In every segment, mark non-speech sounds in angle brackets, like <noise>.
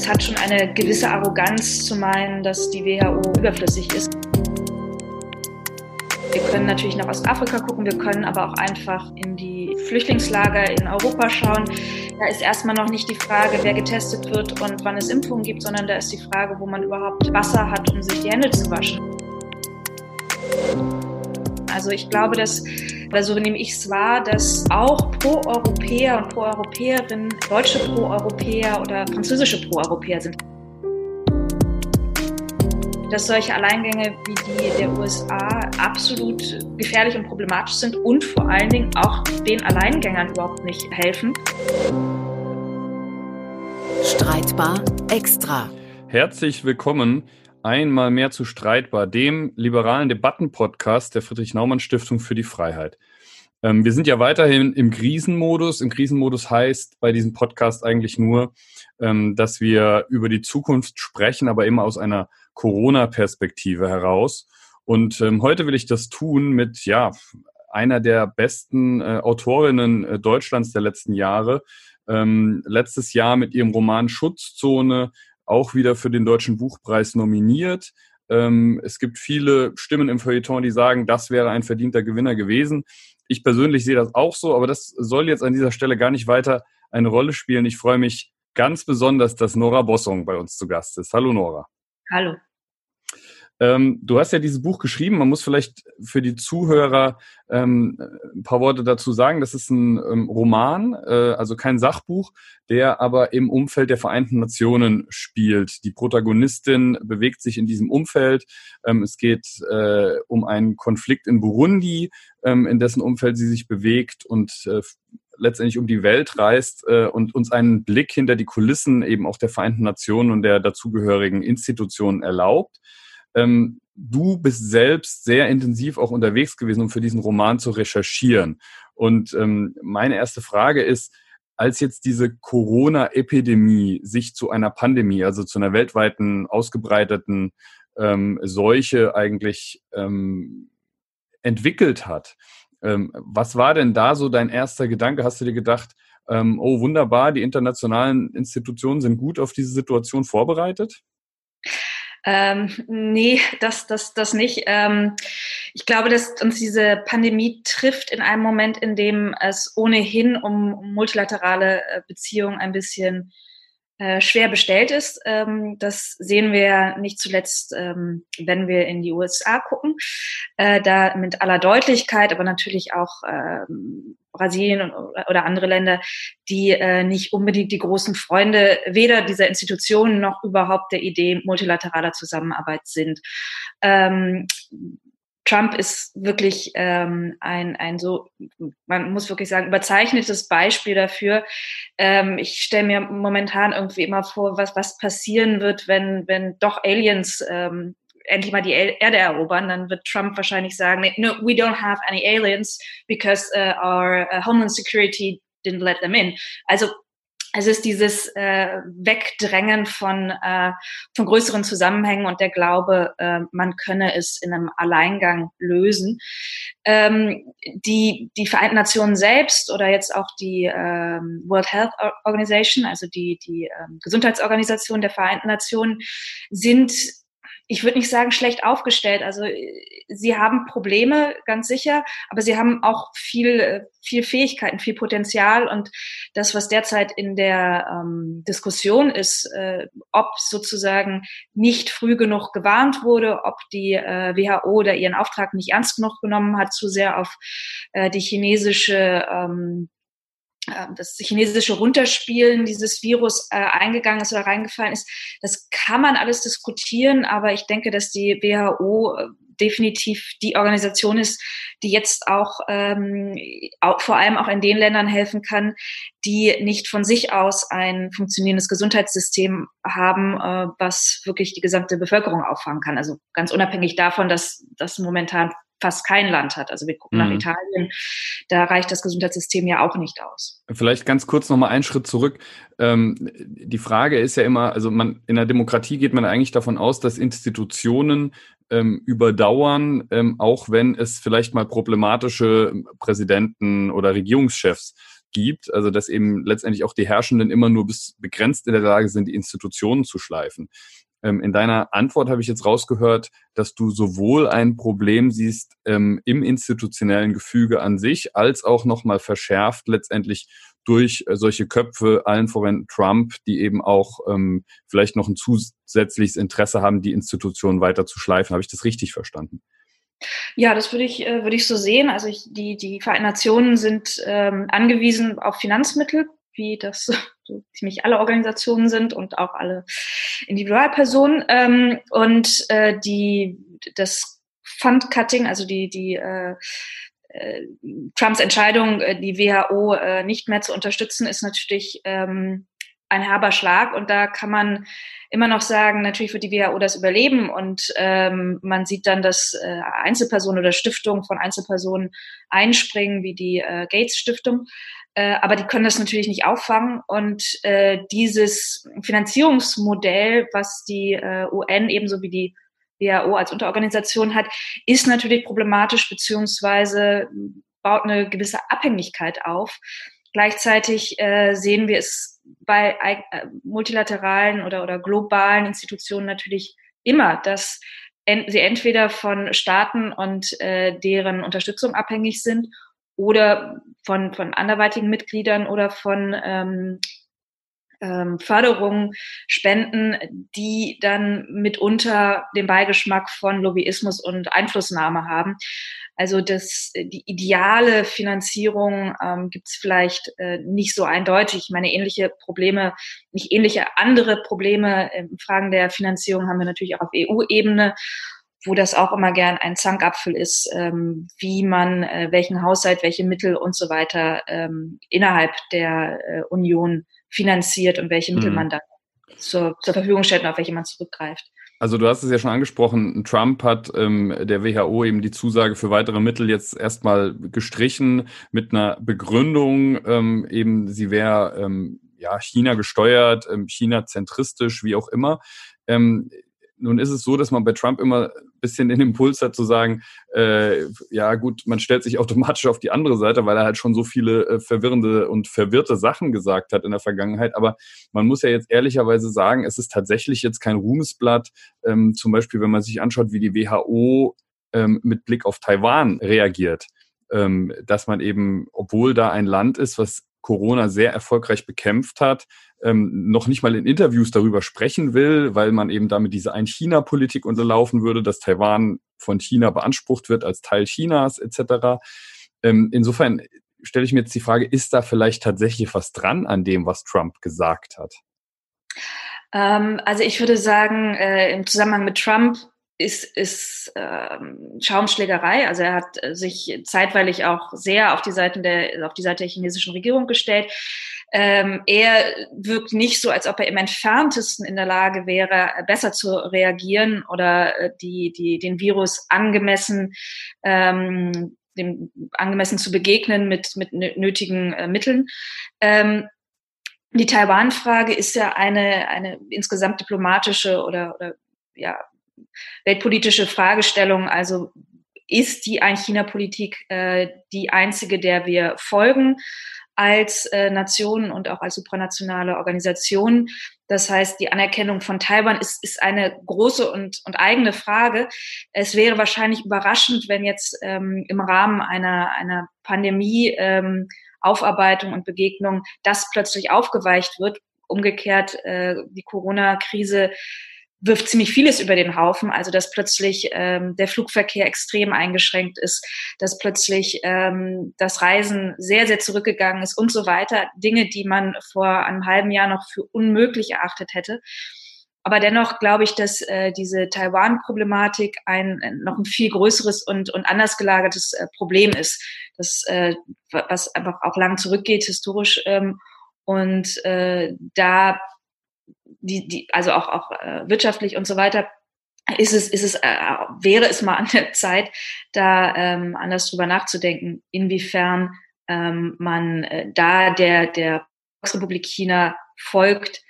es hat schon eine gewisse Arroganz zu meinen, dass die WHO überflüssig ist. Wir können natürlich nach Ostafrika gucken, wir können aber auch einfach in die Flüchtlingslager in Europa schauen. Da ist erstmal noch nicht die Frage, wer getestet wird und wann es Impfungen gibt, sondern da ist die Frage, wo man überhaupt Wasser hat, um sich die Hände zu waschen. Also ich glaube, dass, oder so nehme ich es wahr, dass auch Pro-Europäer und Pro-Europäerinnen deutsche Pro-Europäer oder französische Pro-Europäer sind dass solche Alleingänge wie die der USA absolut gefährlich und problematisch sind und vor allen Dingen auch den Alleingängern überhaupt nicht helfen. Streitbar extra. Herzlich willkommen einmal mehr zu Streitbar, dem liberalen Debattenpodcast der Friedrich-Naumann-Stiftung für die Freiheit. Ähm, wir sind ja weiterhin im Krisenmodus. Im Krisenmodus heißt bei diesem Podcast eigentlich nur, ähm, dass wir über die Zukunft sprechen, aber immer aus einer Corona-Perspektive heraus. Und ähm, heute will ich das tun mit, ja, einer der besten äh, Autorinnen äh, Deutschlands der letzten Jahre. Ähm, letztes Jahr mit ihrem Roman Schutzzone auch wieder für den Deutschen Buchpreis nominiert. Ähm, es gibt viele Stimmen im Feuilleton, die sagen, das wäre ein verdienter Gewinner gewesen. Ich persönlich sehe das auch so, aber das soll jetzt an dieser Stelle gar nicht weiter eine Rolle spielen. Ich freue mich ganz besonders, dass Nora Bossong bei uns zu Gast ist. Hallo Nora. Hallo. Ähm, du hast ja dieses Buch geschrieben. Man muss vielleicht für die Zuhörer ähm, ein paar Worte dazu sagen. Das ist ein ähm, Roman, äh, also kein Sachbuch, der aber im Umfeld der Vereinten Nationen spielt. Die Protagonistin bewegt sich in diesem Umfeld. Ähm, es geht äh, um einen Konflikt in Burundi, ähm, in dessen Umfeld sie sich bewegt und äh, letztendlich um die Welt reist äh, und uns einen Blick hinter die Kulissen eben auch der Vereinten Nationen und der dazugehörigen Institutionen erlaubt. Ähm, du bist selbst sehr intensiv auch unterwegs gewesen, um für diesen Roman zu recherchieren. Und ähm, meine erste Frage ist, als jetzt diese Corona-Epidemie sich zu einer Pandemie, also zu einer weltweiten ausgebreiteten ähm, Seuche eigentlich ähm, entwickelt hat, ähm, was war denn da so dein erster Gedanke? Hast du dir gedacht, ähm, oh wunderbar, die internationalen Institutionen sind gut auf diese Situation vorbereitet? Ähm, nee, das, das, das nicht. Ähm, ich glaube, dass uns diese Pandemie trifft in einem Moment, in dem es ohnehin um multilaterale äh, Beziehungen ein bisschen äh, schwer bestellt ist. Ähm, das sehen wir nicht zuletzt, ähm, wenn wir in die USA gucken. Äh, da mit aller Deutlichkeit, aber natürlich auch ähm, Brasilien oder andere Länder, die äh, nicht unbedingt die großen Freunde weder dieser Institutionen noch überhaupt der Idee multilateraler Zusammenarbeit sind. Ähm, Trump ist wirklich ähm, ein, ein so, man muss wirklich sagen, überzeichnetes Beispiel dafür. Ähm, ich stelle mir momentan irgendwie immer vor, was, was passieren wird, wenn, wenn doch Aliens ähm, endlich mal die Erde erobern, dann wird Trump wahrscheinlich sagen, no, we don't have any aliens because uh, our uh, Homeland Security didn't let them in. Also es ist dieses äh, Wegdrängen von, äh, von größeren Zusammenhängen und der Glaube, äh, man könne es in einem Alleingang lösen. Ähm, die, die Vereinten Nationen selbst oder jetzt auch die ähm, World Health Organization, also die, die ähm, Gesundheitsorganisation der Vereinten Nationen, sind ich würde nicht sagen schlecht aufgestellt. Also sie haben Probleme, ganz sicher, aber sie haben auch viel, viel Fähigkeiten, viel Potenzial und das, was derzeit in der ähm, Diskussion ist, äh, ob sozusagen nicht früh genug gewarnt wurde, ob die äh, WHO da ihren Auftrag nicht ernst genug genommen hat, zu sehr auf äh, die chinesische ähm, das chinesische Runterspielen dieses Virus äh, eingegangen ist oder reingefallen ist. Das kann man alles diskutieren, aber ich denke, dass die WHO äh, definitiv die Organisation ist, die jetzt auch, ähm, auch vor allem auch in den Ländern helfen kann, die nicht von sich aus ein funktionierendes Gesundheitssystem haben, äh, was wirklich die gesamte Bevölkerung auffangen kann. Also ganz unabhängig davon, dass das momentan fast kein Land hat. Also wir gucken mhm. nach Italien, da reicht das Gesundheitssystem ja auch nicht aus. Vielleicht ganz kurz nochmal einen Schritt zurück. Ähm, die Frage ist ja immer, also man in der Demokratie geht man eigentlich davon aus, dass Institutionen ähm, überdauern, ähm, auch wenn es vielleicht mal problematische Präsidenten oder Regierungschefs gibt, also dass eben letztendlich auch die Herrschenden immer nur bis begrenzt in der Lage sind, die Institutionen zu schleifen. Ähm, in deiner Antwort habe ich jetzt rausgehört, dass du sowohl ein Problem siehst ähm, im institutionellen Gefüge an sich, als auch nochmal verschärft letztendlich durch äh, solche Köpfe, allen voran Trump, die eben auch ähm, vielleicht noch ein zusätzliches Interesse haben, die Institutionen weiter zu schleifen. Habe ich das richtig verstanden? Ja, das würde ich, äh, würde ich so sehen. Also ich, die, die Vereinten Nationen sind ähm, angewiesen auf Finanzmittel, wie das <laughs> so ziemlich alle Organisationen sind und auch alle Individualpersonen. Ähm, und äh, die, das Fundcutting, also die, die äh, äh, Trumps Entscheidung, äh, die WHO äh, nicht mehr zu unterstützen, ist natürlich ähm, ein herber Schlag. Und da kann man immer noch sagen, natürlich wird die WHO das überleben. Und ähm, man sieht dann, dass äh, Einzelpersonen oder Stiftungen von Einzelpersonen einspringen, wie die äh, Gates Stiftung. Äh, aber die können das natürlich nicht auffangen. Und äh, dieses Finanzierungsmodell, was die äh, UN ebenso wie die WHO als Unterorganisation hat, ist natürlich problematisch beziehungsweise baut eine gewisse Abhängigkeit auf. Gleichzeitig äh, sehen wir es bei äh, multilateralen oder, oder globalen Institutionen natürlich immer, dass en sie entweder von Staaten und äh, deren Unterstützung abhängig sind oder von, von anderweitigen Mitgliedern oder von ähm, ähm, Förderungen, Spenden, die dann mitunter den Beigeschmack von Lobbyismus und Einflussnahme haben. Also das, die ideale Finanzierung ähm, gibt es vielleicht äh, nicht so eindeutig. Ich meine, ähnliche Probleme, nicht ähnliche andere Probleme in Fragen der Finanzierung haben wir natürlich auch auf EU-Ebene wo das auch immer gern ein Zankapfel ist, ähm, wie man äh, welchen Haushalt, welche Mittel und so weiter ähm, innerhalb der äh, Union finanziert und welche Mittel mhm. man dann zur, zur Verfügung stellt und auf welche man zurückgreift. Also du hast es ja schon angesprochen, Trump hat ähm, der WHO eben die Zusage für weitere Mittel jetzt erstmal gestrichen mit einer Begründung, ähm, eben sie wäre ähm, ja China gesteuert, ähm, China zentristisch, wie auch immer. Ähm, nun ist es so, dass man bei Trump immer ein bisschen den Impuls hat zu sagen, äh, ja gut, man stellt sich automatisch auf die andere Seite, weil er halt schon so viele äh, verwirrende und verwirrte Sachen gesagt hat in der Vergangenheit. Aber man muss ja jetzt ehrlicherweise sagen, es ist tatsächlich jetzt kein Ruhmesblatt. Ähm, zum Beispiel, wenn man sich anschaut, wie die WHO ähm, mit Blick auf Taiwan reagiert. Ähm, dass man eben, obwohl da ein Land ist, was Corona sehr erfolgreich bekämpft hat, ähm, noch nicht mal in Interviews darüber sprechen will, weil man eben damit diese Ein-China-Politik unterlaufen würde, dass Taiwan von China beansprucht wird als Teil Chinas etc. Ähm, insofern stelle ich mir jetzt die Frage, ist da vielleicht tatsächlich was dran an dem, was Trump gesagt hat? Ähm, also ich würde sagen, äh, im Zusammenhang mit Trump ist, ist ähm, Schaumschlägerei. Also er hat sich zeitweilig auch sehr auf die Seiten der, auf die Seite der chinesischen Regierung gestellt. Ähm, er wirkt nicht so, als ob er im entferntesten in der Lage wäre, besser zu reagieren oder äh, die, die, den Virus angemessen ähm, dem angemessen zu begegnen mit, mit nötigen äh, Mitteln. Ähm, die Taiwan-Frage ist ja eine, eine insgesamt diplomatische oder, oder ja, weltpolitische Fragestellung. Also ist die Ein-China-Politik äh, die einzige, der wir folgen als äh, Nation und auch als supranationale Organisation? Das heißt, die Anerkennung von Taiwan ist, ist eine große und, und eigene Frage. Es wäre wahrscheinlich überraschend, wenn jetzt ähm, im Rahmen einer, einer Pandemie ähm, Aufarbeitung und Begegnung das plötzlich aufgeweicht wird. Umgekehrt, äh, die Corona-Krise wirft ziemlich vieles über den Haufen. Also dass plötzlich ähm, der Flugverkehr extrem eingeschränkt ist, dass plötzlich ähm, das Reisen sehr, sehr zurückgegangen ist und so weiter. Dinge, die man vor einem halben Jahr noch für unmöglich erachtet hätte. Aber dennoch glaube ich, dass äh, diese Taiwan-Problematik ein noch ein viel größeres und, und anders gelagertes äh, Problem ist, das, äh, was einfach auch lang zurückgeht historisch. Ähm, und äh, da die, die, also auch, auch äh, wirtschaftlich und so weiter, ist es, ist es, äh, wäre es mal an der Zeit, da ähm, anders drüber nachzudenken, inwiefern ähm, man äh, da der, der Volksrepublik China folgt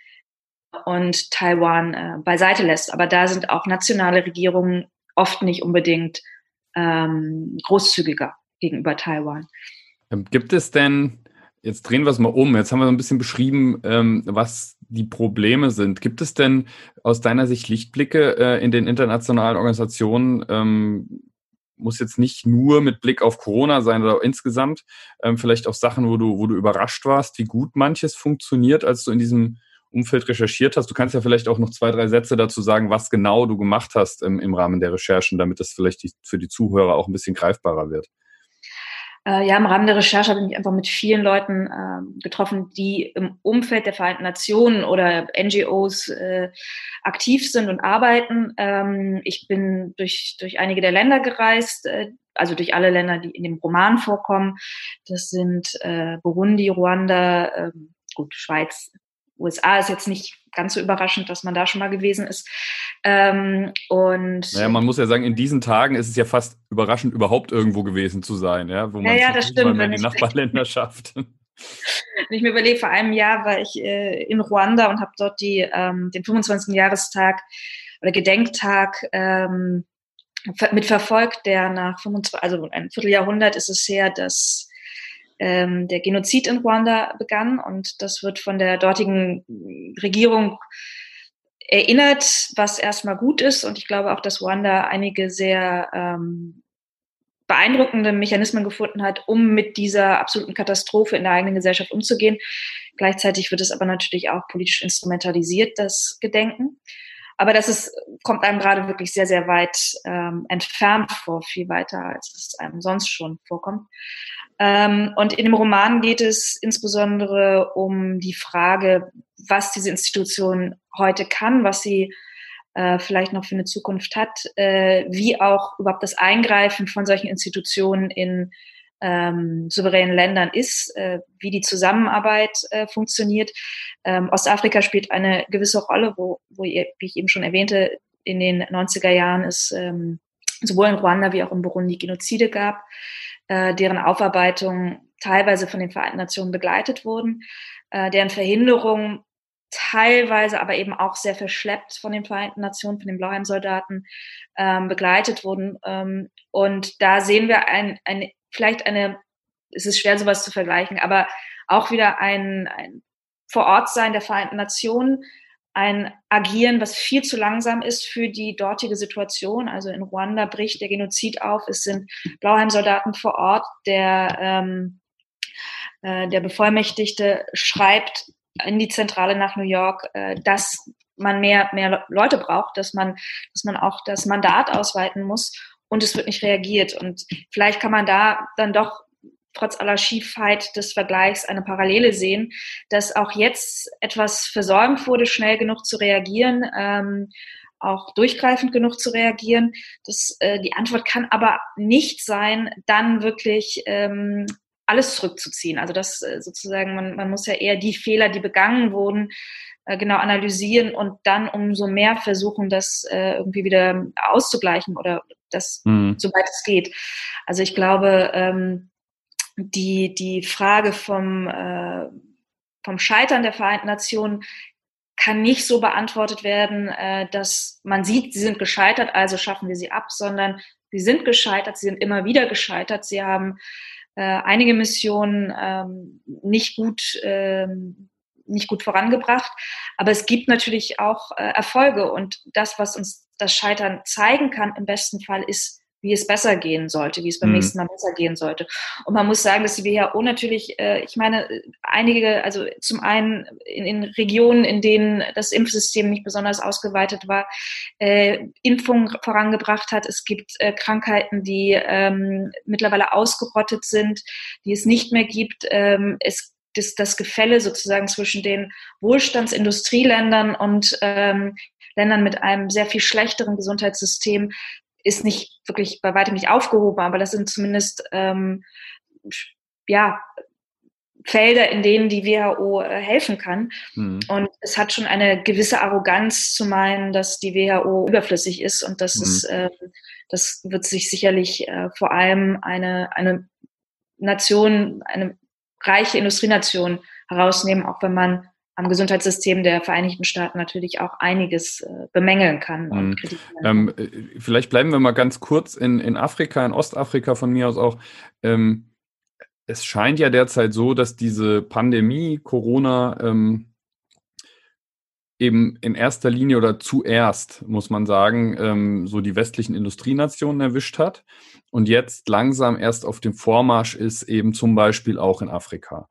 und Taiwan äh, beiseite lässt. Aber da sind auch nationale Regierungen oft nicht unbedingt ähm, großzügiger gegenüber Taiwan. Ähm, gibt es denn Jetzt drehen wir es mal um. Jetzt haben wir so ein bisschen beschrieben, ähm, was die Probleme sind. Gibt es denn aus deiner Sicht Lichtblicke äh, in den internationalen Organisationen? Ähm, muss jetzt nicht nur mit Blick auf Corona sein oder insgesamt, ähm, vielleicht auch Sachen, wo du, wo du überrascht warst, wie gut manches funktioniert, als du in diesem Umfeld recherchiert hast. Du kannst ja vielleicht auch noch zwei, drei Sätze dazu sagen, was genau du gemacht hast im, im Rahmen der Recherchen, damit das vielleicht die, für die Zuhörer auch ein bisschen greifbarer wird. Äh, ja, im Rahmen der Recherche habe ich mich einfach mit vielen Leuten äh, getroffen, die im Umfeld der Vereinten Nationen oder NGOs äh, aktiv sind und arbeiten. Ähm, ich bin durch, durch einige der Länder gereist, äh, also durch alle Länder, die in dem Roman vorkommen. Das sind äh, Burundi, Ruanda, ähm, gut, Schweiz, USA ist jetzt nicht ganz so überraschend, dass man da schon mal gewesen ist. Ähm, und naja, man muss ja sagen, in diesen Tagen ist es ja fast überraschend, überhaupt irgendwo gewesen zu sein, ja, wo man ja, ja, stimmt, mal die Nachbarländer <laughs> schafft. Ich mir überlege, vor einem Jahr war ich äh, in Ruanda und habe dort die, ähm, den 25. Jahrestag oder Gedenktag ähm, mitverfolgt, der nach 25, also ein Vierteljahrhundert ist es her, dass ähm, der Genozid in Ruanda begann und das wird von der dortigen Regierung erinnert, was erstmal gut ist und ich glaube auch, dass Ruanda einige sehr ähm, beeindruckende Mechanismen gefunden hat, um mit dieser absoluten Katastrophe in der eigenen Gesellschaft umzugehen. Gleichzeitig wird es aber natürlich auch politisch instrumentalisiert, das Gedenken. Aber das ist, kommt einem gerade wirklich sehr, sehr weit ähm, entfernt vor, viel weiter, als es einem sonst schon vorkommt. Ähm, und in dem Roman geht es insbesondere um die Frage, was diese Institution heute kann, was sie äh, vielleicht noch für eine Zukunft hat, äh, wie auch überhaupt das Eingreifen von solchen Institutionen in ähm, souveränen Ländern ist, äh, wie die Zusammenarbeit äh, funktioniert. Ähm, Ostafrika spielt eine gewisse Rolle, wo, wo ihr, wie ich eben schon erwähnte, in den 90er Jahren es ähm, sowohl in Ruanda wie auch in Burundi Genozide gab äh, deren Aufarbeitung teilweise von den Vereinten Nationen begleitet wurden, äh, deren Verhinderung teilweise aber eben auch sehr verschleppt von den Vereinten Nationen, von den Blauheim-Soldaten ähm, begleitet wurden. Ähm, und da sehen wir ein, ein, vielleicht eine, es ist schwer sowas zu vergleichen, aber auch wieder ein, ein Vorortsein der Vereinten Nationen, ein Agieren, was viel zu langsam ist für die dortige Situation. Also in Ruanda bricht der Genozid auf. Es sind Blauheim-Soldaten vor Ort. Der, ähm, äh, der Bevollmächtigte schreibt in die Zentrale nach New York, äh, dass man mehr, mehr Leute braucht, dass man, dass man auch das Mandat ausweiten muss und es wird nicht reagiert. Und vielleicht kann man da dann doch trotz aller Schiefheit des Vergleichs eine Parallele sehen, dass auch jetzt etwas versäumt wurde, schnell genug zu reagieren, ähm, auch durchgreifend genug zu reagieren. Das, äh, die Antwort kann aber nicht sein, dann wirklich ähm, alles zurückzuziehen. Also das äh, sozusagen, man, man muss ja eher die Fehler, die begangen wurden, äh, genau analysieren und dann umso mehr versuchen, das äh, irgendwie wieder auszugleichen oder das, mhm. soweit es geht. Also ich glaube, ähm, die, die Frage vom, äh, vom Scheitern der Vereinten Nationen kann nicht so beantwortet werden, äh, dass man sieht, sie sind gescheitert, also schaffen wir sie ab, sondern sie sind gescheitert, sie sind immer wieder gescheitert, sie haben äh, einige Missionen ähm, nicht gut ähm, nicht gut vorangebracht. Aber es gibt natürlich auch äh, Erfolge und das, was uns das Scheitern zeigen kann, im besten Fall ist wie es besser gehen sollte, wie es beim mhm. nächsten Mal besser gehen sollte. Und man muss sagen, dass die WHO natürlich, äh, ich meine, einige, also zum einen in, in Regionen, in denen das Impfsystem nicht besonders ausgeweitet war, äh, Impfungen vorangebracht hat. Es gibt äh, Krankheiten, die ähm, mittlerweile ausgerottet sind, die es nicht mehr gibt. Ähm, es das, das Gefälle sozusagen zwischen den Wohlstandsindustrieländern und ähm, Ländern mit einem sehr viel schlechteren Gesundheitssystem ist nicht wirklich bei weitem nicht aufgehoben, aber das sind zumindest ähm, ja Felder, in denen die WHO äh, helfen kann. Mhm. Und es hat schon eine gewisse Arroganz zu meinen, dass die WHO überflüssig ist und das mhm. ist, äh, das wird sich sicherlich äh, vor allem eine, eine Nation, eine reiche Industrienation herausnehmen, auch wenn man am Gesundheitssystem der Vereinigten Staaten natürlich auch einiges äh, bemängeln kann. Mhm. Ähm, äh, vielleicht bleiben wir mal ganz kurz in, in Afrika, in Ostafrika von mir aus auch. Ähm, es scheint ja derzeit so, dass diese Pandemie, Corona, ähm, eben in erster Linie oder zuerst, muss man sagen, ähm, so die westlichen Industrienationen erwischt hat und jetzt langsam erst auf dem Vormarsch ist, eben zum Beispiel auch in Afrika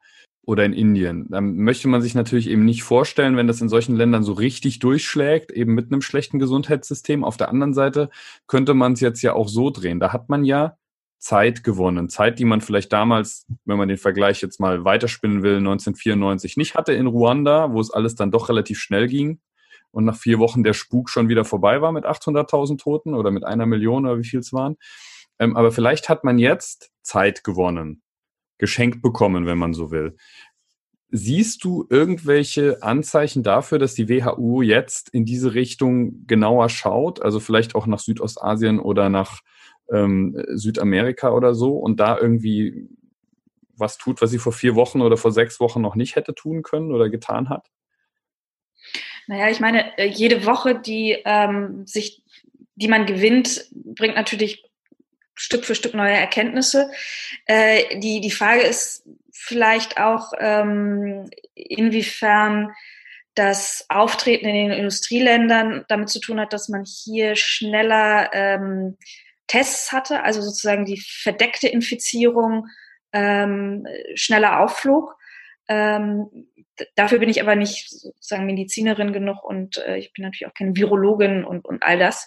oder in Indien. Dann möchte man sich natürlich eben nicht vorstellen, wenn das in solchen Ländern so richtig durchschlägt, eben mit einem schlechten Gesundheitssystem. Auf der anderen Seite könnte man es jetzt ja auch so drehen. Da hat man ja Zeit gewonnen. Zeit, die man vielleicht damals, wenn man den Vergleich jetzt mal weiterspinnen will, 1994 nicht hatte in Ruanda, wo es alles dann doch relativ schnell ging und nach vier Wochen der Spuk schon wieder vorbei war mit 800.000 Toten oder mit einer Million oder wie viel es waren. Ähm, aber vielleicht hat man jetzt Zeit gewonnen, geschenkt bekommen, wenn man so will. Siehst du irgendwelche Anzeichen dafür, dass die WHO jetzt in diese Richtung genauer schaut, also vielleicht auch nach Südostasien oder nach ähm, Südamerika oder so und da irgendwie was tut, was sie vor vier Wochen oder vor sechs Wochen noch nicht hätte tun können oder getan hat? Naja, ich meine, äh, jede Woche, die ähm, sich, die man gewinnt, bringt natürlich Stück für Stück neue Erkenntnisse. Äh, die, die Frage ist vielleicht auch, ähm, inwiefern das Auftreten in den Industrieländern damit zu tun hat, dass man hier schneller ähm, Tests hatte, also sozusagen die verdeckte Infizierung ähm, schneller aufflog. Ähm, dafür bin ich aber nicht sozusagen Medizinerin genug und äh, ich bin natürlich auch keine Virologin und, und all das,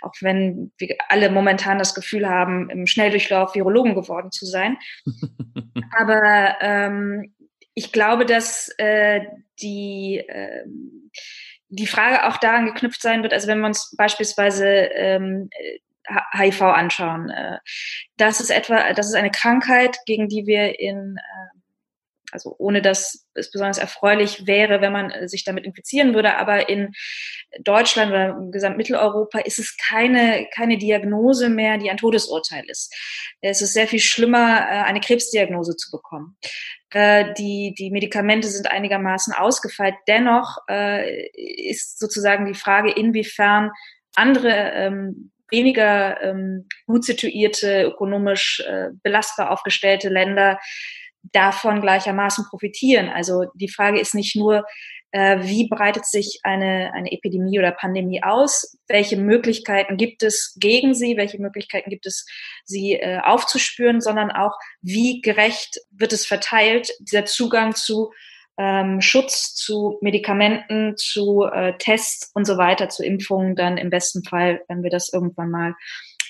auch wenn wir alle momentan das Gefühl haben, im Schnelldurchlauf Virologen geworden zu sein. <laughs> aber ähm, ich glaube, dass äh, die äh, die Frage auch daran geknüpft sein wird, also wenn wir uns beispielsweise ähm, HIV anschauen. Äh, das ist etwa, das ist eine Krankheit, gegen die wir in, ähm, also ohne dass es besonders erfreulich wäre, wenn man äh, sich damit infizieren würde, aber in Deutschland oder im gesamten Mitteleuropa ist es keine, keine Diagnose mehr, die ein Todesurteil ist. Es ist sehr viel schlimmer, äh, eine Krebsdiagnose zu bekommen. Die, die Medikamente sind einigermaßen ausgefeilt. Dennoch ist sozusagen die Frage, inwiefern andere ähm, weniger ähm, gut situierte, ökonomisch äh, belastbar aufgestellte Länder davon gleichermaßen profitieren. Also die Frage ist nicht nur, äh, wie breitet sich eine, eine Epidemie oder Pandemie aus, welche Möglichkeiten gibt es gegen sie, welche Möglichkeiten gibt es, sie äh, aufzuspüren, sondern auch, wie gerecht wird es verteilt, dieser Zugang zu ähm, Schutz zu Medikamenten, zu äh, Tests und so weiter, zu Impfungen dann im besten Fall, wenn wir das irgendwann mal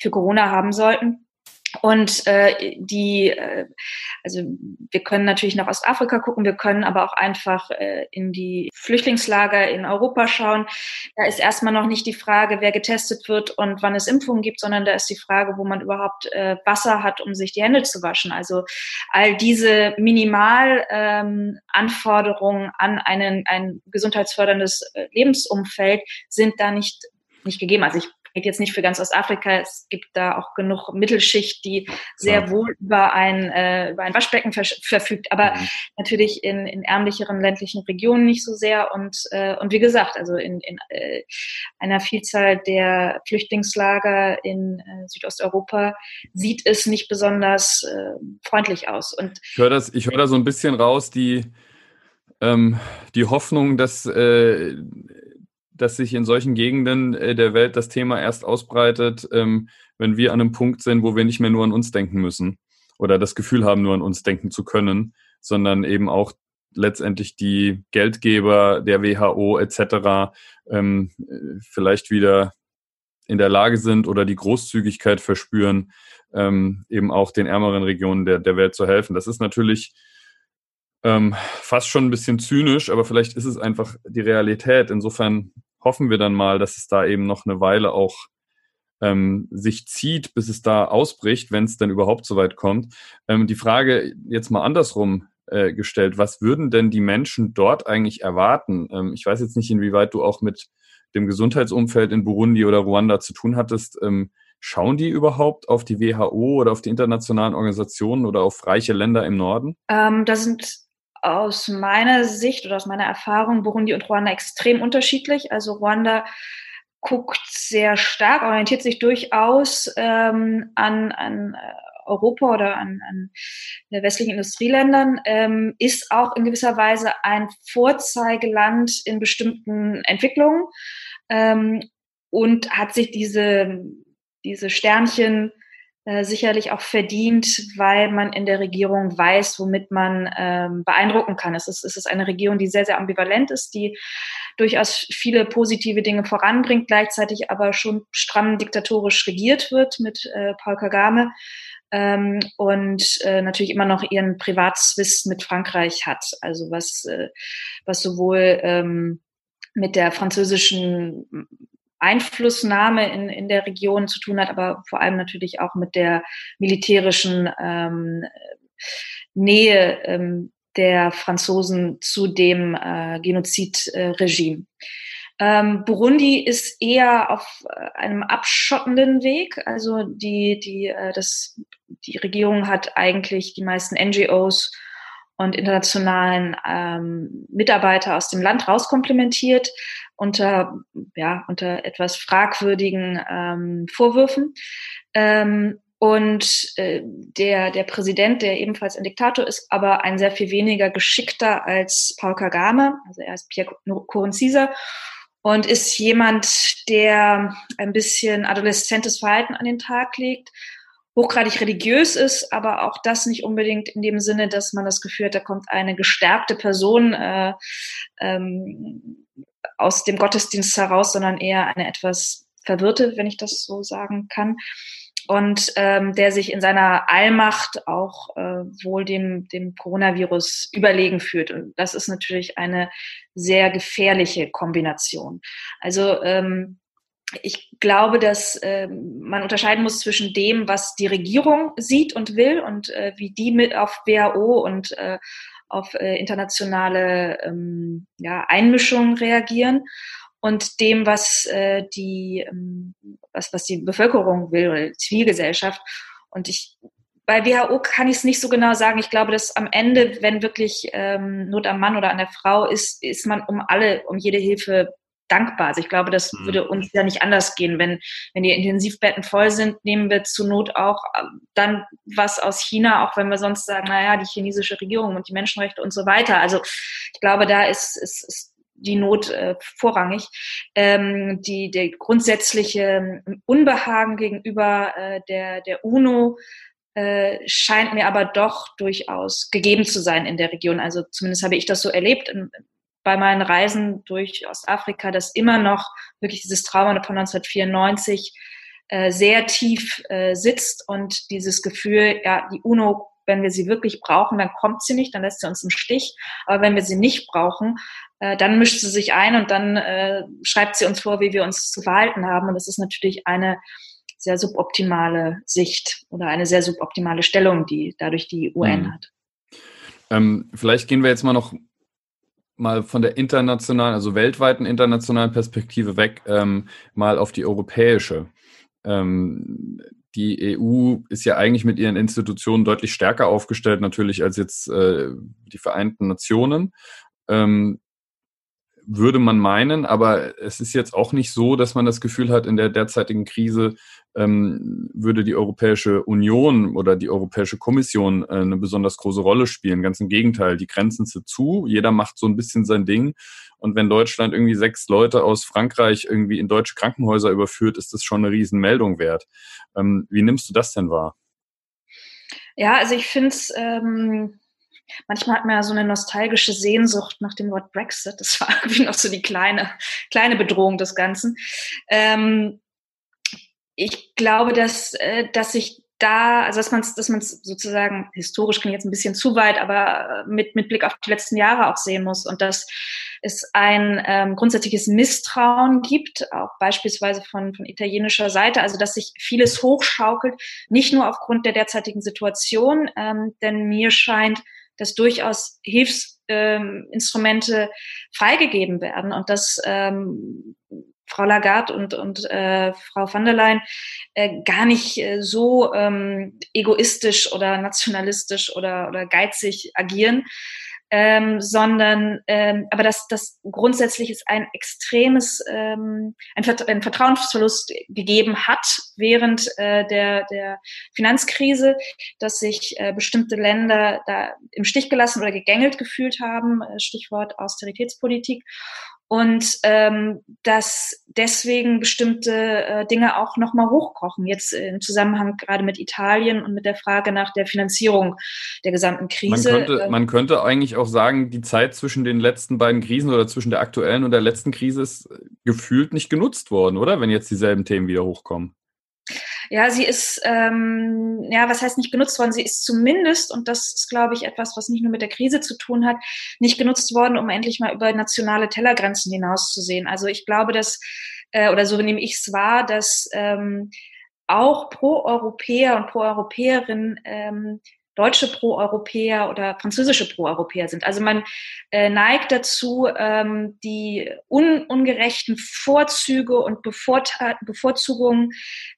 für Corona haben sollten. Und äh, die, äh, also wir können natürlich nach Ostafrika gucken, wir können aber auch einfach äh, in die Flüchtlingslager in Europa schauen. Da ist erstmal noch nicht die Frage, wer getestet wird und wann es Impfungen gibt, sondern da ist die Frage, wo man überhaupt äh, Wasser hat, um sich die Hände zu waschen. Also all diese Minimalanforderungen ähm, an einen, ein gesundheitsförderndes äh, Lebensumfeld sind da nicht nicht gegeben. Also ich geht jetzt nicht für ganz Ostafrika. Es gibt da auch genug Mittelschicht, die sehr ja. wohl über ein, äh, über ein Waschbecken ver verfügt, aber mhm. natürlich in, in ärmlicheren ländlichen Regionen nicht so sehr. Und, äh, und wie gesagt, also in, in äh, einer Vielzahl der Flüchtlingslager in äh, Südosteuropa sieht es nicht besonders äh, freundlich aus. Und ich höre das, ich höre da so ein bisschen raus, die ähm, die Hoffnung, dass äh, dass sich in solchen Gegenden äh, der Welt das Thema erst ausbreitet, ähm, wenn wir an einem Punkt sind, wo wir nicht mehr nur an uns denken müssen oder das Gefühl haben, nur an uns denken zu können, sondern eben auch letztendlich die Geldgeber der WHO etc. Ähm, vielleicht wieder in der Lage sind oder die Großzügigkeit verspüren, ähm, eben auch den ärmeren Regionen der, Welt zu helfen. Das ist natürlich ähm, fast schon ein bisschen zynisch, aber vielleicht ist es einfach die Realität. Insofern hoffen wir dann mal, dass es da eben noch eine Weile auch ähm, sich zieht, bis es da ausbricht, wenn es denn überhaupt so weit kommt. Ähm, die Frage jetzt mal andersrum äh, gestellt, was würden denn die Menschen dort eigentlich erwarten? Ähm, ich weiß jetzt nicht, inwieweit du auch mit dem Gesundheitsumfeld in Burundi oder Ruanda zu tun hattest. Ähm, schauen die überhaupt auf die WHO oder auf die internationalen Organisationen oder auf reiche Länder im Norden? Ähm, da sind aus meiner Sicht oder aus meiner Erfahrung Burundi und Ruanda extrem unterschiedlich. Also Ruanda guckt sehr stark, orientiert sich durchaus ähm, an, an Europa oder an, an westlichen Industrieländern, ähm, ist auch in gewisser Weise ein Vorzeigeland in bestimmten Entwicklungen ähm, und hat sich diese, diese Sternchen äh, sicherlich auch verdient, weil man in der Regierung weiß, womit man ähm, beeindrucken kann. Es ist, es ist eine Regierung, die sehr, sehr ambivalent ist, die durchaus viele positive Dinge voranbringt, gleichzeitig aber schon stramm diktatorisch regiert wird mit äh, Paul Kagame ähm, und äh, natürlich immer noch ihren Privatswiss mit Frankreich hat. Also was, äh, was sowohl ähm, mit der französischen Einflussnahme in, in der Region zu tun hat, aber vor allem natürlich auch mit der militärischen ähm, Nähe ähm, der Franzosen zu dem äh, Genozidregime. Ähm, Burundi ist eher auf äh, einem abschottenden Weg. Also die, die, äh, das, die Regierung hat eigentlich die meisten NGOs und internationalen ähm, Mitarbeiter aus dem Land rauskomplementiert unter, ja, unter etwas fragwürdigen ähm, Vorwürfen. Ähm, und äh, der, der Präsident, der ebenfalls ein Diktator ist, aber ein sehr viel weniger geschickter als Paul Kagame, also er ist Pierre Nkurunziza und ist jemand, der ein bisschen adoleszentes Verhalten an den Tag legt, hochgradig religiös ist, aber auch das nicht unbedingt in dem Sinne, dass man das Gefühl hat, da kommt eine gestärkte Person äh, ähm, aus dem Gottesdienst heraus, sondern eher eine etwas verwirrte, wenn ich das so sagen kann. Und ähm, der sich in seiner Allmacht auch äh, wohl dem, dem Coronavirus überlegen führt. Und das ist natürlich eine sehr gefährliche Kombination. Also ähm, ich glaube, dass äh, man unterscheiden muss zwischen dem, was die Regierung sieht und will und äh, wie die mit auf WHO und äh, auf äh, internationale ähm, ja, Einmischungen reagieren und dem, was äh, die, ähm, was, was die Bevölkerung will oder die Zivilgesellschaft. Und ich bei WHO kann ich es nicht so genau sagen. Ich glaube, dass am Ende, wenn wirklich ähm, Not am Mann oder an der Frau ist, ist man um alle, um jede Hilfe dankbar. Also ich glaube, das mhm. würde uns ja nicht anders gehen. Wenn, wenn die Intensivbetten voll sind, nehmen wir zur Not auch ähm, dann was aus China, auch wenn wir sonst sagen, naja, die chinesische Regierung und die Menschenrechte und so weiter. Also ich glaube, da ist, ist, ist die Not äh, vorrangig. Ähm, die, der grundsätzliche Unbehagen gegenüber äh, der, der UNO äh, scheint mir aber doch durchaus gegeben zu sein in der Region. Also zumindest habe ich das so erlebt bei meinen Reisen durch Ostafrika, dass immer noch wirklich dieses Trauma von 1994 äh, sehr tief äh, sitzt und dieses Gefühl, ja, die UNO, wenn wir sie wirklich brauchen, dann kommt sie nicht, dann lässt sie uns im Stich. Aber wenn wir sie nicht brauchen, äh, dann mischt sie sich ein und dann äh, schreibt sie uns vor, wie wir uns zu verhalten haben. Und das ist natürlich eine sehr suboptimale Sicht oder eine sehr suboptimale Stellung, die dadurch die UN mhm. hat. Ähm, vielleicht gehen wir jetzt mal noch mal von der internationalen, also weltweiten internationalen Perspektive weg, ähm, mal auf die europäische. Ähm, die EU ist ja eigentlich mit ihren Institutionen deutlich stärker aufgestellt, natürlich als jetzt äh, die Vereinten Nationen. Ähm, würde man meinen, aber es ist jetzt auch nicht so, dass man das Gefühl hat, in der derzeitigen Krise ähm, würde die Europäische Union oder die Europäische Kommission äh, eine besonders große Rolle spielen. Ganz im Gegenteil, die Grenzen sind zu, jeder macht so ein bisschen sein Ding. Und wenn Deutschland irgendwie sechs Leute aus Frankreich irgendwie in deutsche Krankenhäuser überführt, ist das schon eine Riesenmeldung wert. Ähm, wie nimmst du das denn wahr? Ja, also ich finde es ähm, manchmal hat man ja so eine nostalgische Sehnsucht nach dem Wort Brexit. Das war <laughs> irgendwie noch so die kleine, kleine Bedrohung des Ganzen. Ähm, ich glaube, dass, äh, dass sich da, also dass man es dass man's sozusagen historisch klingt jetzt ein bisschen zu weit, aber mit, mit Blick auf die letzten Jahre auch sehen muss und dass es ein ähm, grundsätzliches Misstrauen gibt, auch beispielsweise von, von italienischer Seite, also dass sich vieles hochschaukelt, nicht nur aufgrund der derzeitigen Situation, ähm, denn mir scheint, dass durchaus Hilfsinstrumente ähm, freigegeben werden und dass ähm, Frau Lagarde und, und äh, Frau van der Leyen äh, gar nicht äh, so ähm, egoistisch oder nationalistisch oder, oder geizig agieren. Ähm, sondern ähm, aber dass das grundsätzlich ist ein extremes ähm, ein, ein Vertrauensverlust gegeben hat während äh, der der Finanzkrise, dass sich äh, bestimmte Länder da im Stich gelassen oder gegängelt gefühlt haben, äh, Stichwort Austeritätspolitik und ähm, dass deswegen bestimmte äh, Dinge auch nochmal hochkochen, jetzt im Zusammenhang gerade mit Italien und mit der Frage nach der Finanzierung der gesamten Krise. Man könnte, man könnte eigentlich auch sagen, die Zeit zwischen den letzten beiden Krisen oder zwischen der aktuellen und der letzten Krise ist gefühlt nicht genutzt worden, oder? Wenn jetzt dieselben Themen wieder hochkommen. Ja, sie ist, ähm, ja, was heißt nicht genutzt worden? Sie ist zumindest, und das ist, glaube ich, etwas, was nicht nur mit der Krise zu tun hat, nicht genutzt worden, um endlich mal über nationale Tellergrenzen hinauszusehen. Also ich glaube, dass, äh, oder so nehme ich es wahr, dass ähm, auch Pro-Europäer und Pro-Europäerinnen ähm, deutsche Pro-Europäer oder französische Pro-Europäer sind. Also man äh, neigt dazu, ähm, die un ungerechten Vorzüge und Bevorzugungen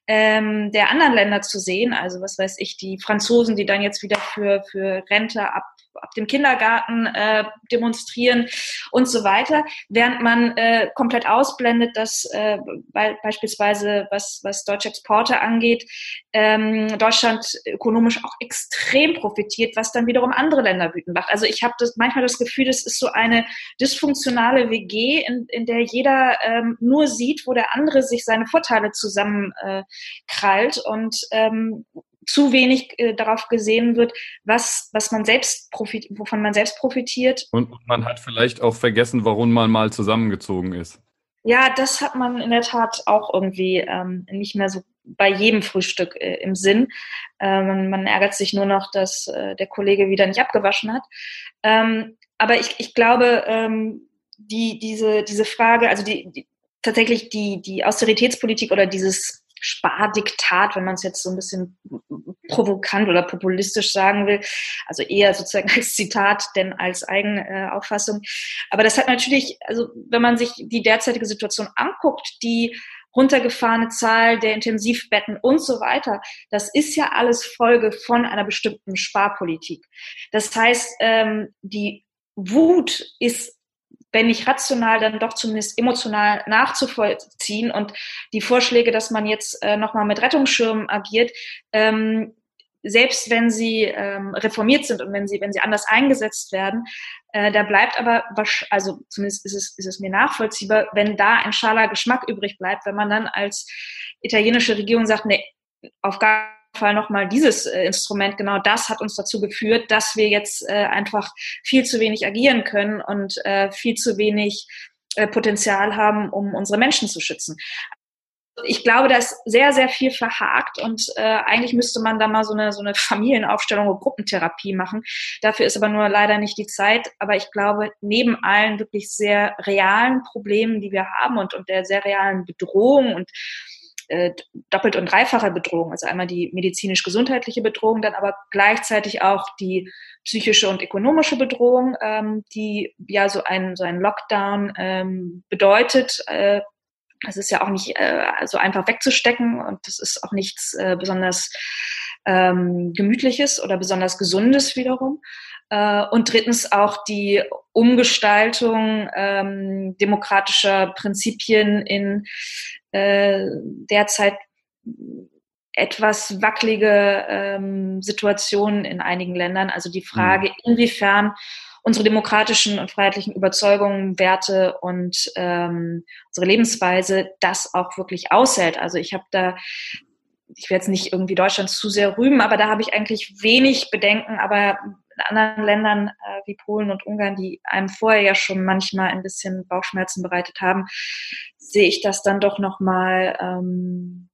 ähm, der anderen Länder zu sehen. Also was weiß ich, die Franzosen, die dann jetzt wieder für, für Rente ab ab dem Kindergarten äh, demonstrieren und so weiter, während man äh, komplett ausblendet, dass äh, be beispielsweise was, was deutsche Exporte angeht, ähm, Deutschland ökonomisch auch extrem profitiert, was dann wiederum andere Länder wütend macht. Also ich habe manchmal das Gefühl, das ist so eine dysfunktionale WG, in, in der jeder ähm, nur sieht, wo der andere sich seine Vorteile zusammenkrallt und ähm, zu wenig äh, darauf gesehen wird, was, was man selbst profit, wovon man selbst profitiert. Und man hat vielleicht auch vergessen, warum man mal zusammengezogen ist. Ja, das hat man in der Tat auch irgendwie ähm, nicht mehr so bei jedem Frühstück äh, im Sinn. Ähm, man ärgert sich nur noch, dass äh, der Kollege wieder nicht abgewaschen hat. Ähm, aber ich, ich glaube, ähm, die, diese, diese Frage, also die, die, tatsächlich die, die Austeritätspolitik oder dieses Spardiktat, wenn man es jetzt so ein bisschen provokant oder populistisch sagen will. Also eher sozusagen <laughs> als Zitat, denn als Eigenauffassung. Aber das hat natürlich, also wenn man sich die derzeitige Situation anguckt, die runtergefahrene Zahl der Intensivbetten und so weiter. Das ist ja alles Folge von einer bestimmten Sparpolitik. Das heißt, ähm, die Wut ist wenn nicht rational, dann doch zumindest emotional nachzuvollziehen. Und die Vorschläge, dass man jetzt äh, nochmal mit Rettungsschirmen agiert, ähm, selbst wenn sie ähm, reformiert sind und wenn sie, wenn sie anders eingesetzt werden, äh, da bleibt aber, also zumindest ist es, ist es mir nachvollziehbar, wenn da ein schaler Geschmack übrig bleibt, wenn man dann als italienische Regierung sagt, nee, auf gar Fall nochmal dieses äh, Instrument, genau das hat uns dazu geführt, dass wir jetzt äh, einfach viel zu wenig agieren können und äh, viel zu wenig äh, Potenzial haben, um unsere Menschen zu schützen. Ich glaube, da ist sehr, sehr viel verhakt und äh, eigentlich müsste man da mal so eine, so eine Familienaufstellung oder Gruppentherapie machen. Dafür ist aber nur leider nicht die Zeit. Aber ich glaube, neben allen wirklich sehr realen Problemen, die wir haben und, und der sehr realen Bedrohung und äh, doppelt und dreifache Bedrohung. Also einmal die medizinisch-gesundheitliche Bedrohung, dann aber gleichzeitig auch die psychische und ökonomische Bedrohung, ähm, die ja so ein, so ein Lockdown ähm, bedeutet. Äh, das ist ja auch nicht äh, so einfach wegzustecken und das ist auch nichts äh, besonders ähm, Gemütliches oder besonders Gesundes wiederum. Äh, und drittens auch die Umgestaltung ähm, demokratischer Prinzipien in äh, derzeit etwas wackelige ähm, Situationen in einigen Ländern. Also die Frage, mhm. inwiefern unsere demokratischen und freiheitlichen Überzeugungen, Werte und ähm, unsere Lebensweise das auch wirklich aushält. Also ich habe da, ich werde jetzt nicht irgendwie Deutschland zu sehr rühmen, aber da habe ich eigentlich wenig Bedenken. Aber in anderen Ländern äh, wie Polen und Ungarn, die einem vorher ja schon manchmal ein bisschen Bauchschmerzen bereitet haben, sehe ich das dann doch nochmal ähm,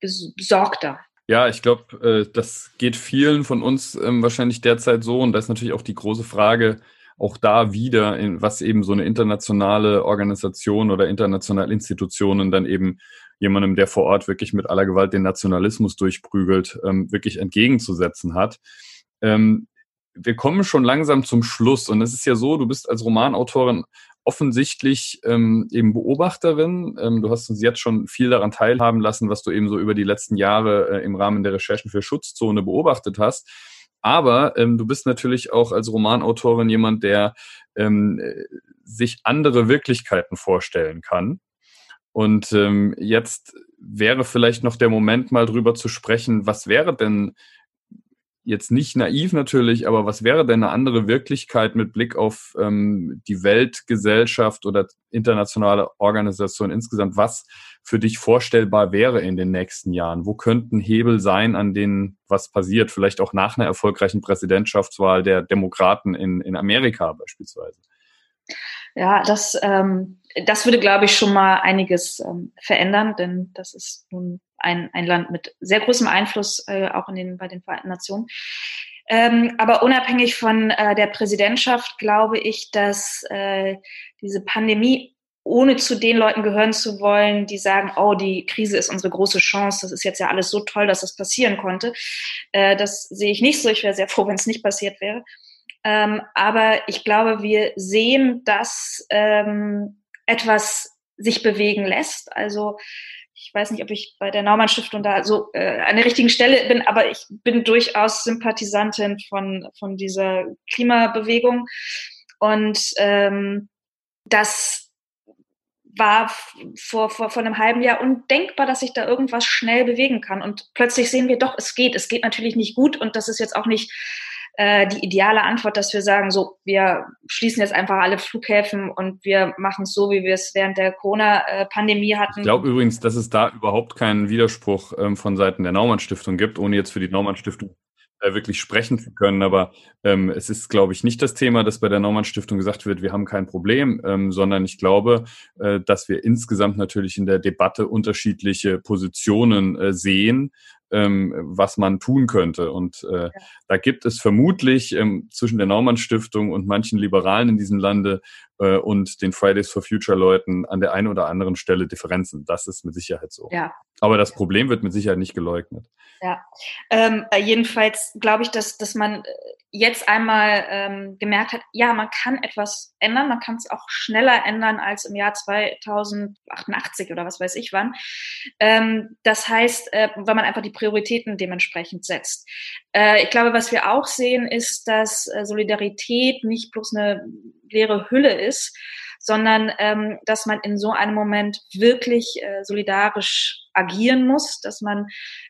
besorgter. Ja, ich glaube, äh, das geht vielen von uns ähm, wahrscheinlich derzeit so. Und da ist natürlich auch die große Frage, auch da wieder, in, was eben so eine internationale Organisation oder internationale Institutionen dann eben jemandem, der vor Ort wirklich mit aller Gewalt den Nationalismus durchprügelt, ähm, wirklich entgegenzusetzen hat. Ähm, wir kommen schon langsam zum Schluss. Und es ist ja so, du bist als Romanautorin offensichtlich ähm, eben Beobachterin. Ähm, du hast uns jetzt schon viel daran teilhaben lassen, was du eben so über die letzten Jahre äh, im Rahmen der Recherchen für Schutzzone beobachtet hast. Aber ähm, du bist natürlich auch als Romanautorin jemand, der ähm, sich andere Wirklichkeiten vorstellen kann. Und ähm, jetzt wäre vielleicht noch der Moment, mal drüber zu sprechen, was wäre denn jetzt nicht naiv natürlich, aber was wäre denn eine andere Wirklichkeit mit Blick auf ähm, die Weltgesellschaft oder internationale Organisation insgesamt, was für dich vorstellbar wäre in den nächsten Jahren? Wo könnten Hebel sein, an denen was passiert? Vielleicht auch nach einer erfolgreichen Präsidentschaftswahl der Demokraten in, in Amerika beispielsweise. Ja, das, ähm, das würde, glaube ich, schon mal einiges ähm, verändern, denn das ist nun ein, ein Land mit sehr großem Einfluss, äh, auch in den, bei den Vereinten Nationen. Ähm, aber unabhängig von äh, der Präsidentschaft glaube ich, dass äh, diese Pandemie, ohne zu den Leuten gehören zu wollen, die sagen, oh, die Krise ist unsere große Chance, das ist jetzt ja alles so toll, dass das passieren konnte. Äh, das sehe ich nicht so. Ich wäre sehr froh, wenn es nicht passiert wäre. Ähm, aber ich glaube, wir sehen, dass ähm, etwas sich bewegen lässt. Also ich weiß nicht, ob ich bei der Naumann Stiftung da so äh, an der richtigen Stelle bin, aber ich bin durchaus Sympathisantin von, von dieser Klimabewegung. Und ähm, das war vor, vor, vor einem halben Jahr undenkbar, dass sich da irgendwas schnell bewegen kann. Und plötzlich sehen wir doch, es geht. Es geht natürlich nicht gut und das ist jetzt auch nicht äh, die ideale Antwort, dass wir sagen, so, wir schließen jetzt einfach alle Flughäfen und wir machen es so, wie wir es während der Corona-Pandemie hatten. Ich glaube übrigens, dass es da überhaupt keinen Widerspruch ähm, von Seiten der Naumann Stiftung gibt, ohne jetzt für die Naumann Stiftung äh, wirklich sprechen zu können. Aber ähm, es ist, glaube ich, nicht das Thema, dass bei der Naumann Stiftung gesagt wird, wir haben kein Problem, ähm, sondern ich glaube, äh, dass wir insgesamt natürlich in der Debatte unterschiedliche Positionen äh, sehen, ähm, was man tun könnte. Und äh, ja. da gibt es vermutlich ähm, zwischen der Naumann Stiftung und manchen Liberalen in diesem Lande äh, und den Fridays for Future Leuten an der einen oder anderen Stelle Differenzen. Das ist mit Sicherheit so. Ja. Aber das Problem wird mit Sicherheit nicht geleugnet. Ja, ähm, äh, jedenfalls glaube ich, dass, dass man äh, jetzt einmal ähm, gemerkt hat, ja, man kann etwas ändern, man kann es auch schneller ändern als im Jahr 2088 oder was weiß ich wann. Ähm, das heißt, äh, weil man einfach die Prioritäten dementsprechend setzt. Äh, ich glaube, was wir auch sehen, ist, dass äh, Solidarität nicht bloß eine leere Hülle ist, sondern ähm, dass man in so einem Moment wirklich äh, solidarisch agieren muss, dass man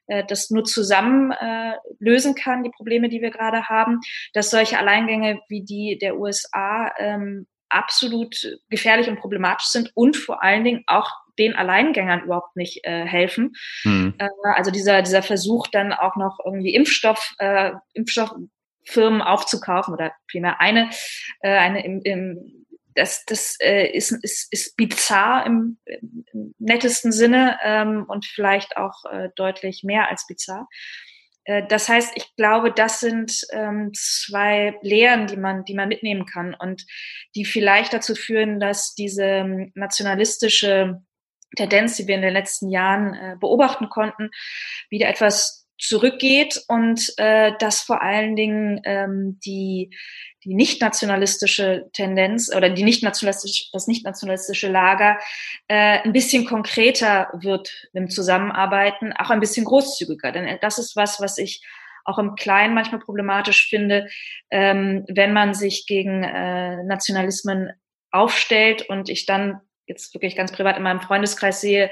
äh, das nur zusammen äh, lösen kann, die Probleme, die wir gerade haben, dass solche Alleingänge wie die der USA ähm, absolut gefährlich und problematisch sind und vor allen Dingen auch den Alleingängern überhaupt nicht äh, helfen. Mhm. Äh, also dieser, dieser Versuch dann auch noch irgendwie Impfstoff, äh, Impfstofffirmen aufzukaufen oder vielmehr eine, äh, eine im, im das, das äh, ist, ist, ist bizarr im, im nettesten Sinne ähm, und vielleicht auch äh, deutlich mehr als bizarr. Äh, das heißt, ich glaube, das sind ähm, zwei Lehren, die man, die man mitnehmen kann und die vielleicht dazu führen, dass diese ähm, nationalistische Tendenz, die wir in den letzten Jahren äh, beobachten konnten, wieder etwas zurückgeht und äh, dass vor allen Dingen ähm, die die nicht nationalistische Tendenz oder die nicht nationalistische, das nicht nationalistische Lager äh, ein bisschen konkreter wird im Zusammenarbeiten, auch ein bisschen großzügiger. Denn das ist was, was ich auch im Kleinen manchmal problematisch finde, ähm, wenn man sich gegen äh, Nationalismen aufstellt und ich dann jetzt wirklich ganz privat in meinem Freundeskreis sehe,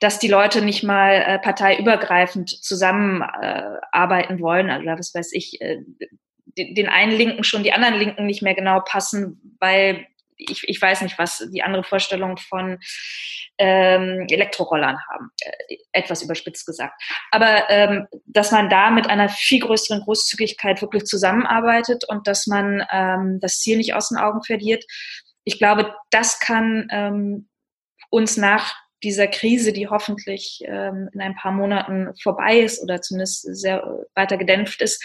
dass die Leute nicht mal äh, parteiübergreifend zusammenarbeiten äh, wollen. Also was weiß ich, äh, den einen Linken schon die anderen Linken nicht mehr genau passen, weil ich, ich weiß nicht, was die andere Vorstellung von ähm, Elektrorollern haben, äh, etwas überspitzt gesagt. Aber ähm, dass man da mit einer viel größeren Großzügigkeit wirklich zusammenarbeitet und dass man ähm, das Ziel nicht aus den Augen verliert, ich glaube, das kann ähm, uns nach dieser Krise, die hoffentlich ähm, in ein paar Monaten vorbei ist oder zumindest sehr weiter gedämpft ist,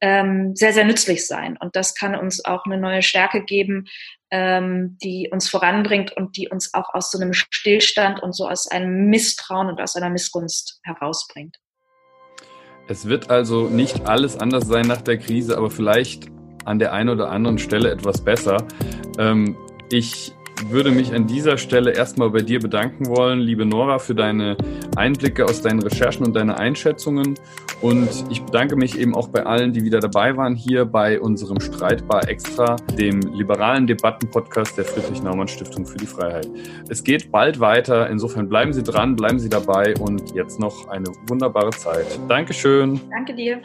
ähm, sehr, sehr nützlich sein. Und das kann uns auch eine neue Stärke geben, ähm, die uns voranbringt und die uns auch aus so einem Stillstand und so aus einem Misstrauen und aus einer Missgunst herausbringt. Es wird also nicht alles anders sein nach der Krise, aber vielleicht an der einen oder anderen Stelle etwas besser. Ähm, ich würde mich an dieser Stelle erstmal bei dir bedanken wollen, liebe Nora, für deine Einblicke aus deinen Recherchen und deine Einschätzungen. Und ich bedanke mich eben auch bei allen, die wieder dabei waren hier bei unserem Streitbar Extra, dem liberalen Debattenpodcast der Friedrich-Naumann-Stiftung für die Freiheit. Es geht bald weiter. Insofern bleiben Sie dran, bleiben Sie dabei und jetzt noch eine wunderbare Zeit. Dankeschön. Danke dir.